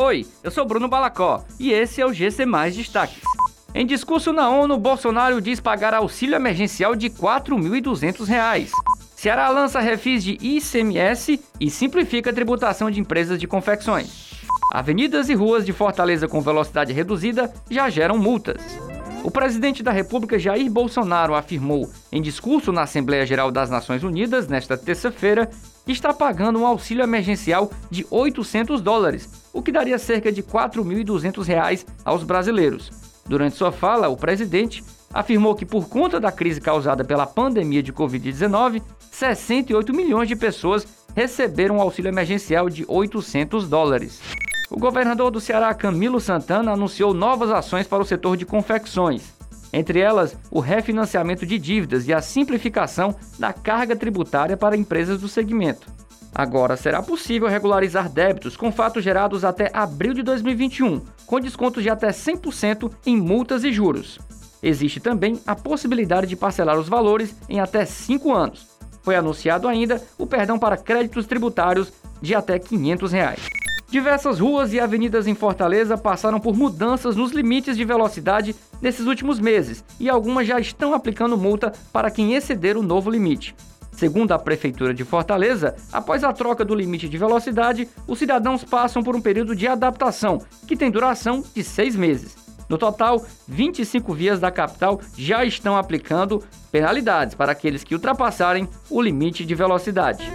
Oi, eu sou Bruno Balacó e esse é o GC Mais Destaques. Em discurso na ONU, Bolsonaro diz pagar auxílio emergencial de R$ 4.200. Ceará lança refis de ICMS e simplifica a tributação de empresas de confecções. Avenidas e ruas de Fortaleza com velocidade reduzida já geram multas. O presidente da República Jair Bolsonaro afirmou, em discurso na Assembleia Geral das Nações Unidas nesta terça-feira, que está pagando um auxílio emergencial de 800 dólares, o que daria cerca de 4.200 reais aos brasileiros. Durante sua fala, o presidente afirmou que, por conta da crise causada pela pandemia de Covid-19, 68 milhões de pessoas receberam um auxílio emergencial de 800 dólares. O governador do Ceará, Camilo Santana, anunciou novas ações para o setor de confecções. Entre elas, o refinanciamento de dívidas e a simplificação da carga tributária para empresas do segmento. Agora será possível regularizar débitos com fatos gerados até abril de 2021, com descontos de até 100% em multas e juros. Existe também a possibilidade de parcelar os valores em até 5 anos. Foi anunciado ainda o perdão para créditos tributários de até 500 reais. Diversas ruas e avenidas em Fortaleza passaram por mudanças nos limites de velocidade nesses últimos meses e algumas já estão aplicando multa para quem exceder o novo limite. Segundo a Prefeitura de Fortaleza, após a troca do limite de velocidade, os cidadãos passam por um período de adaptação, que tem duração de seis meses. No total, 25 vias da capital já estão aplicando penalidades para aqueles que ultrapassarem o limite de velocidade.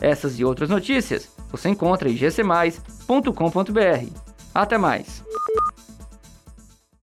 Essas e outras notícias você encontra em gcmais.com.br. Até mais!